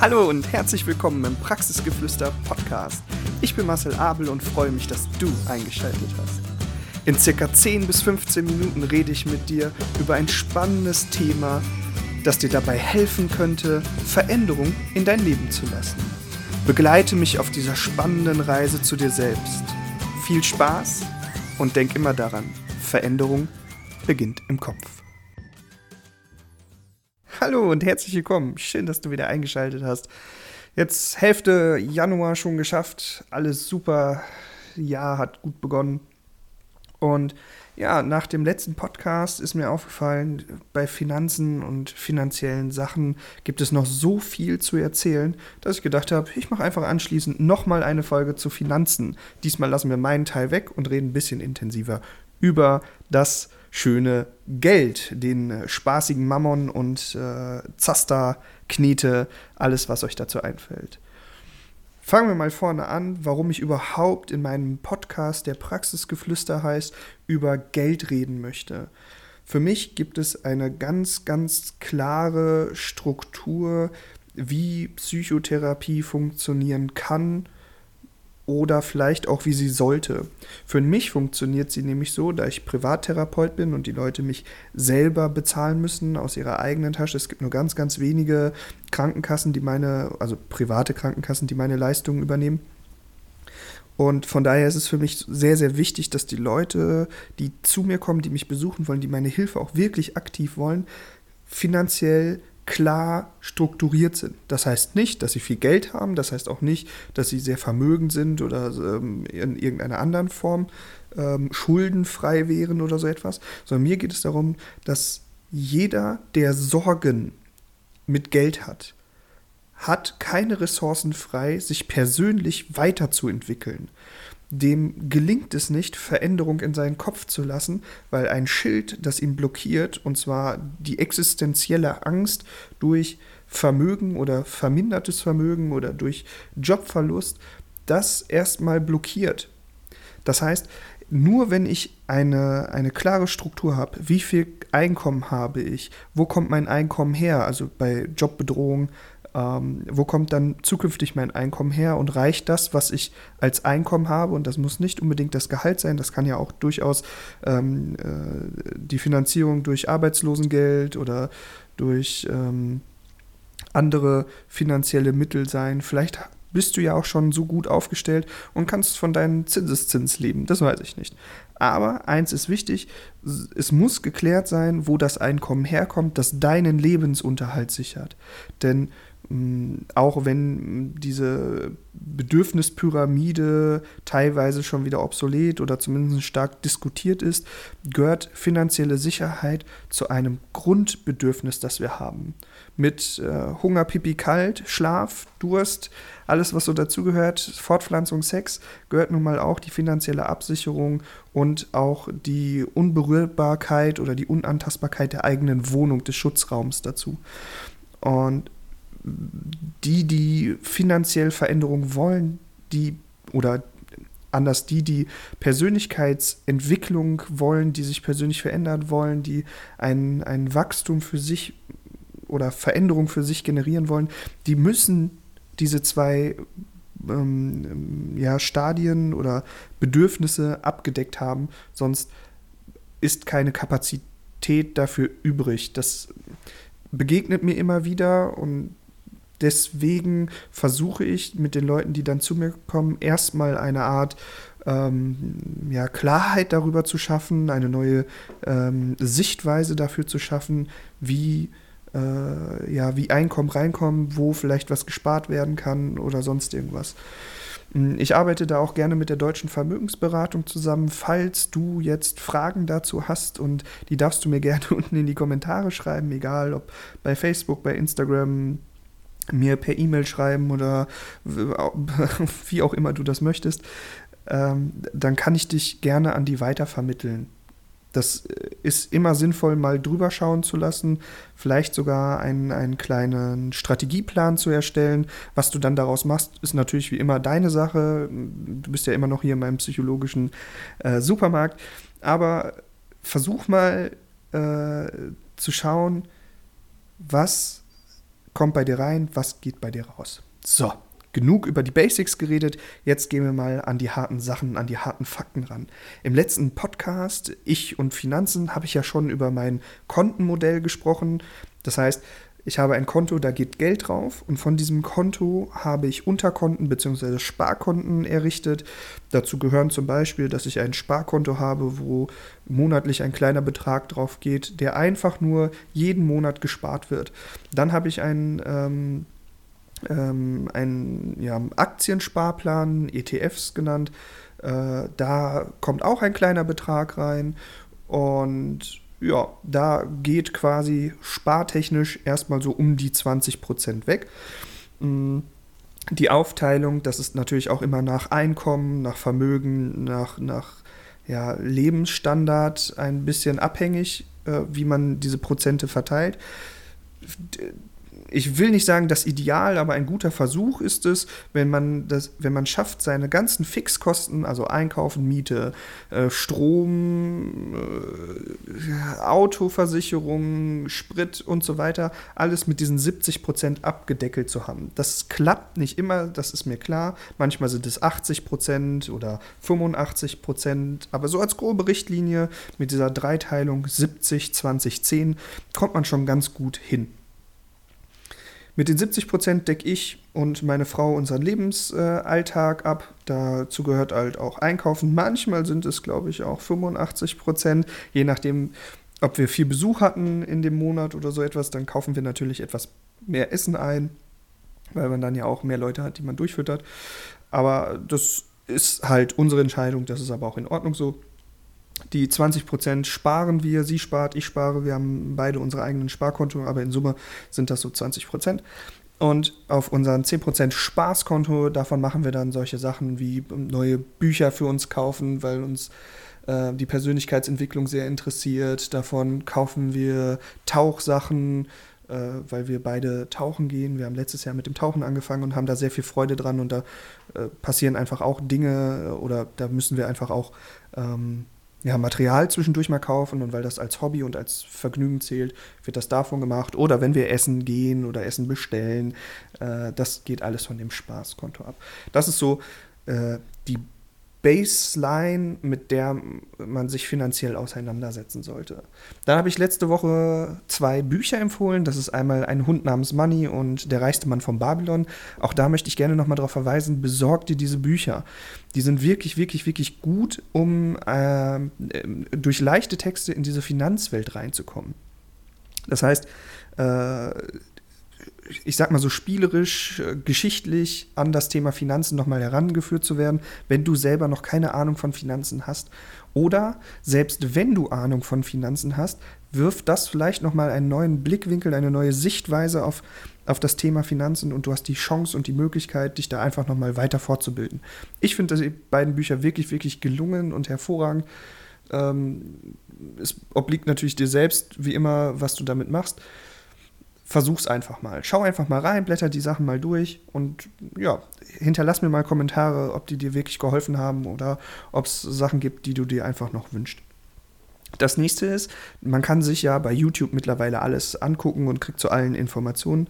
Hallo und herzlich willkommen im Praxisgeflüster Podcast. Ich bin Marcel Abel und freue mich, dass du eingeschaltet hast. In circa 10 bis 15 Minuten rede ich mit dir über ein spannendes Thema, das dir dabei helfen könnte, Veränderung in dein Leben zu lassen. Begleite mich auf dieser spannenden Reise zu dir selbst. Viel Spaß und denk immer daran, Veränderung beginnt im Kopf. Hallo und herzlich willkommen. Schön, dass du wieder eingeschaltet hast. Jetzt Hälfte Januar schon geschafft. Alles super. Jahr hat gut begonnen. Und ja, nach dem letzten Podcast ist mir aufgefallen, bei Finanzen und finanziellen Sachen gibt es noch so viel zu erzählen, dass ich gedacht habe, ich mache einfach anschließend nochmal eine Folge zu Finanzen. Diesmal lassen wir meinen Teil weg und reden ein bisschen intensiver über das schöne Geld, den äh, spaßigen Mammon und äh, Zaster, Knete, alles, was euch dazu einfällt. Fangen wir mal vorne an, warum ich überhaupt in meinem Podcast, der Praxisgeflüster heißt, über Geld reden möchte. Für mich gibt es eine ganz, ganz klare Struktur, wie Psychotherapie funktionieren kann oder vielleicht auch wie sie sollte. Für mich funktioniert sie nämlich so, da ich Privattherapeut bin und die Leute mich selber bezahlen müssen aus ihrer eigenen Tasche. Es gibt nur ganz, ganz wenige Krankenkassen, die meine, also private Krankenkassen, die meine Leistungen übernehmen. Und von daher ist es für mich sehr, sehr wichtig, dass die Leute, die zu mir kommen, die mich besuchen wollen, die meine Hilfe auch wirklich aktiv wollen, finanziell klar strukturiert sind. Das heißt nicht, dass sie viel Geld haben, das heißt auch nicht, dass sie sehr vermögend sind oder ähm, in irgendeiner anderen Form ähm, schuldenfrei wären oder so etwas, sondern mir geht es darum, dass jeder, der Sorgen mit Geld hat, hat keine Ressourcen frei, sich persönlich weiterzuentwickeln dem gelingt es nicht, Veränderung in seinen Kopf zu lassen, weil ein Schild, das ihn blockiert, und zwar die existenzielle Angst durch Vermögen oder vermindertes Vermögen oder durch Jobverlust, das erstmal blockiert. Das heißt, nur wenn ich eine, eine klare Struktur habe, wie viel Einkommen habe ich, wo kommt mein Einkommen her, also bei Jobbedrohung, ähm, wo kommt dann zukünftig mein Einkommen her und reicht das, was ich als Einkommen habe? Und das muss nicht unbedingt das Gehalt sein, das kann ja auch durchaus ähm, äh, die Finanzierung durch Arbeitslosengeld oder durch ähm, andere finanzielle Mittel sein. Vielleicht bist du ja auch schon so gut aufgestellt und kannst von deinem Zinseszins leben. Das weiß ich nicht. Aber eins ist wichtig, es muss geklärt sein, wo das Einkommen herkommt, das deinen Lebensunterhalt sichert. Denn auch wenn diese Bedürfnispyramide teilweise schon wieder obsolet oder zumindest stark diskutiert ist, gehört finanzielle Sicherheit zu einem Grundbedürfnis, das wir haben. Mit äh, Hunger, Pipi, Kalt, Schlaf, Durst, alles, was so dazugehört, Fortpflanzung, Sex, gehört nun mal auch die finanzielle Absicherung und auch die Unberührbarkeit oder die Unantastbarkeit der eigenen Wohnung, des Schutzraums dazu. Und die, die finanziell Veränderung wollen, die oder anders die, die Persönlichkeitsentwicklung wollen, die sich persönlich verändern wollen, die ein, ein Wachstum für sich oder Veränderung für sich generieren wollen, die müssen diese zwei ähm, ja, Stadien oder Bedürfnisse abgedeckt haben, sonst ist keine Kapazität dafür übrig. Das begegnet mir immer wieder und deswegen versuche ich mit den Leuten, die dann zu mir kommen, erstmal eine Art ähm, ja, Klarheit darüber zu schaffen, eine neue ähm, Sichtweise dafür zu schaffen, wie, äh, ja, wie Einkommen reinkommen, wo vielleicht was gespart werden kann oder sonst irgendwas. Hm, ich arbeite da auch gerne mit der deutschen Vermögensberatung zusammen. Falls du jetzt Fragen dazu hast und die darfst du mir gerne unten in die Kommentare schreiben, egal ob bei Facebook, bei Instagram, mir per E-Mail schreiben oder wie auch immer du das möchtest, ähm, dann kann ich dich gerne an die weitervermitteln. Das äh, ist immer sinnvoll, mal drüber schauen zu lassen, vielleicht sogar einen, einen kleinen Strategieplan zu erstellen. Was du dann daraus machst, ist natürlich wie immer deine Sache. Du bist ja immer noch hier in meinem psychologischen äh, Supermarkt. Aber versuch mal äh, zu schauen, was kommt bei dir rein, was geht bei dir raus. So, genug über die Basics geredet. Jetzt gehen wir mal an die harten Sachen, an die harten Fakten ran. Im letzten Podcast, Ich und Finanzen, habe ich ja schon über mein Kontenmodell gesprochen. Das heißt, ich habe ein Konto, da geht Geld drauf und von diesem Konto habe ich Unterkonten bzw. Sparkonten errichtet. Dazu gehören zum Beispiel, dass ich ein Sparkonto habe, wo monatlich ein kleiner Betrag drauf geht, der einfach nur jeden Monat gespart wird. Dann habe ich ein ähm, ähm, einen ja, Aktiensparplan, ETFs genannt. Äh, da kommt auch ein kleiner Betrag rein und ja, da geht quasi spartechnisch erstmal so um die 20% weg. Mm, die Aufteilung, das ist natürlich auch immer nach Einkommen, nach Vermögen, nach, nach ja, Lebensstandard ein bisschen abhängig, äh, wie man diese Prozente verteilt ich will nicht sagen das Ideal, aber ein guter Versuch ist es, wenn man das, wenn man schafft, seine ganzen Fixkosten, also Einkaufen, Miete, äh, Strom, äh, Autoversicherung, Sprit und so weiter, alles mit diesen 70 Prozent abgedeckelt zu haben. Das klappt nicht immer, das ist mir klar. Manchmal sind es 80 Prozent oder 85 Prozent, aber so als grobe Richtlinie mit dieser Dreiteilung 70, 20, 10 kommt man schon ganz gut hin. Mit den 70 Prozent decke ich und meine Frau unseren Lebensalltag äh, ab. Dazu gehört halt auch Einkaufen. Manchmal sind es, glaube ich, auch 85 Prozent. Je nachdem, ob wir viel Besuch hatten in dem Monat oder so etwas, dann kaufen wir natürlich etwas mehr Essen ein, weil man dann ja auch mehr Leute hat, die man durchfüttert. Aber das ist halt unsere Entscheidung. Das ist aber auch in Ordnung so. Die 20% sparen wir, sie spart, ich spare, wir haben beide unsere eigenen Sparkonto, aber in Summe sind das so 20%. Und auf unseren 10% Spaßkonto, davon machen wir dann solche Sachen wie neue Bücher für uns kaufen, weil uns äh, die Persönlichkeitsentwicklung sehr interessiert. Davon kaufen wir Tauchsachen, äh, weil wir beide tauchen gehen. Wir haben letztes Jahr mit dem Tauchen angefangen und haben da sehr viel Freude dran. Und da äh, passieren einfach auch Dinge oder da müssen wir einfach auch ähm, ja, Material zwischendurch mal kaufen und weil das als Hobby und als Vergnügen zählt, wird das davon gemacht. Oder wenn wir essen gehen oder Essen bestellen, äh, das geht alles von dem Spaßkonto ab. Das ist so äh, die Baseline, mit der man sich finanziell auseinandersetzen sollte. Dann habe ich letzte Woche zwei Bücher empfohlen. Das ist einmal Ein Hund namens Money und Der reichste Mann von Babylon. Auch da möchte ich gerne nochmal darauf verweisen, besorgt dir diese Bücher. Die sind wirklich, wirklich, wirklich gut, um äh, durch leichte Texte in diese Finanzwelt reinzukommen. Das heißt, äh, ich sag mal so spielerisch, äh, geschichtlich an das Thema Finanzen nochmal herangeführt zu werden, wenn du selber noch keine Ahnung von Finanzen hast. Oder selbst wenn du Ahnung von Finanzen hast, wirft das vielleicht nochmal einen neuen Blickwinkel, eine neue Sichtweise auf, auf das Thema Finanzen und du hast die Chance und die Möglichkeit, dich da einfach nochmal weiter fortzubilden. Ich finde die beiden Bücher wirklich, wirklich gelungen und hervorragend. Ähm, es obliegt natürlich dir selbst, wie immer, was du damit machst versuch's einfach mal. Schau einfach mal rein, blätter die Sachen mal durch und ja, hinterlass mir mal Kommentare, ob die dir wirklich geholfen haben oder ob es Sachen gibt, die du dir einfach noch wünschst. Das nächste ist, man kann sich ja bei YouTube mittlerweile alles angucken und kriegt zu allen Informationen.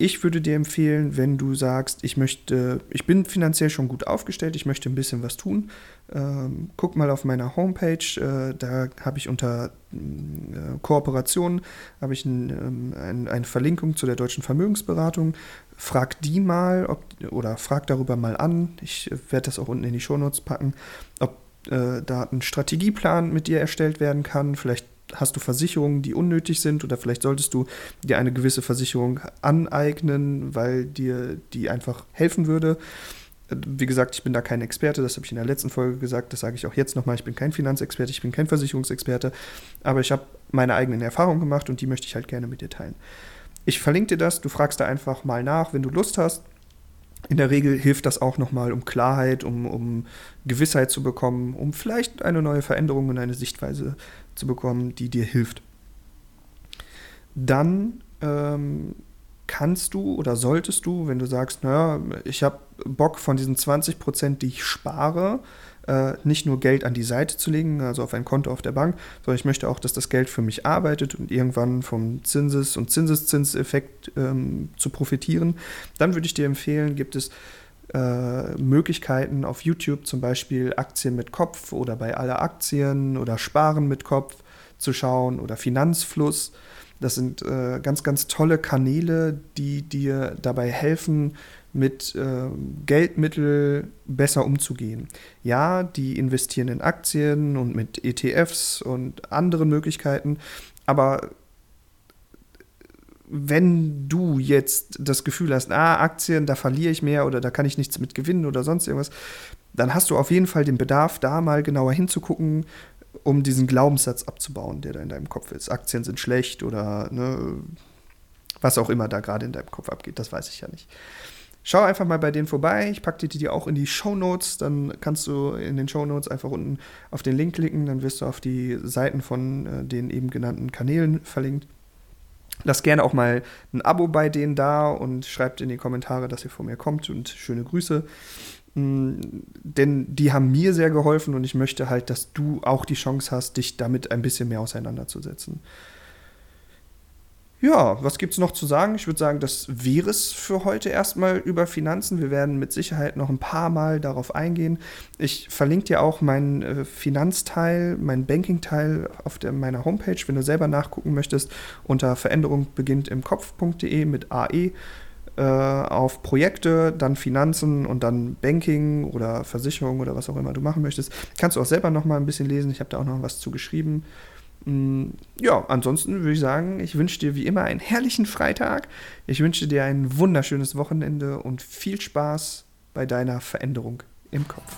Ich würde dir empfehlen, wenn du sagst, ich möchte, ich bin finanziell schon gut aufgestellt, ich möchte ein bisschen was tun, ähm, guck mal auf meiner Homepage, äh, da habe ich unter äh, Kooperation habe ich ein, ähm, ein, eine Verlinkung zu der deutschen Vermögensberatung. Frag die mal, ob, oder frag darüber mal an. Ich werde das auch unten in die Shownotes packen, ob äh, da ein Strategieplan mit dir erstellt werden kann. Vielleicht hast du Versicherungen, die unnötig sind oder vielleicht solltest du dir eine gewisse Versicherung aneignen, weil dir die einfach helfen würde. Wie gesagt, ich bin da kein Experte, das habe ich in der letzten Folge gesagt, das sage ich auch jetzt nochmal, ich bin kein Finanzexperte, ich bin kein Versicherungsexperte, aber ich habe meine eigenen Erfahrungen gemacht und die möchte ich halt gerne mit dir teilen. Ich verlinke dir das, du fragst da einfach mal nach, wenn du Lust hast. In der Regel hilft das auch nochmal, um Klarheit, um, um Gewissheit zu bekommen, um vielleicht eine neue Veränderung und eine Sichtweise zu bekommen, die dir hilft. Dann ähm, kannst du oder solltest du, wenn du sagst, naja, ich habe Bock von diesen 20 Prozent, die ich spare, äh, nicht nur Geld an die Seite zu legen, also auf ein Konto auf der Bank, sondern ich möchte auch, dass das Geld für mich arbeitet und irgendwann vom Zinses- und Zinseszinseffekt ähm, zu profitieren, dann würde ich dir empfehlen, gibt es äh, Möglichkeiten auf YouTube, zum Beispiel Aktien mit Kopf oder bei aller Aktien oder Sparen mit Kopf zu schauen oder Finanzfluss. Das sind äh, ganz, ganz tolle Kanäle, die dir dabei helfen, mit äh, Geldmittel besser umzugehen. Ja, die investieren in Aktien und mit ETFs und anderen Möglichkeiten, aber wenn du jetzt das Gefühl hast, ah, Aktien, da verliere ich mehr oder da kann ich nichts mit gewinnen oder sonst irgendwas, dann hast du auf jeden Fall den Bedarf, da mal genauer hinzugucken, um diesen Glaubenssatz abzubauen, der da in deinem Kopf ist. Aktien sind schlecht oder ne, was auch immer da gerade in deinem Kopf abgeht, das weiß ich ja nicht. Schau einfach mal bei denen vorbei. Ich packe dir die auch in die Show Notes. Dann kannst du in den Show Notes einfach unten auf den Link klicken. Dann wirst du auf die Seiten von äh, den eben genannten Kanälen verlinkt. Lass gerne auch mal ein Abo bei denen da und schreibt in die Kommentare, dass ihr von mir kommt und schöne Grüße. Mm, denn die haben mir sehr geholfen und ich möchte halt, dass du auch die Chance hast, dich damit ein bisschen mehr auseinanderzusetzen. Ja, was gibt es noch zu sagen? Ich würde sagen, das wäre es für heute erstmal über Finanzen. Wir werden mit Sicherheit noch ein paar Mal darauf eingehen. Ich verlinke dir auch meinen äh, Finanzteil, meinen Banking-Teil auf der, meiner Homepage, wenn du selber nachgucken möchtest, unter Veränderung beginnt im Kopf.de mit AE äh, auf Projekte, dann Finanzen und dann Banking oder Versicherung oder was auch immer du machen möchtest. Kannst du auch selber noch mal ein bisschen lesen. Ich habe da auch noch was zu geschrieben. Mm, ja, ansonsten würde ich sagen, ich wünsche dir wie immer einen herrlichen Freitag. Ich wünsche dir ein wunderschönes Wochenende und viel Spaß bei deiner Veränderung im Kopf.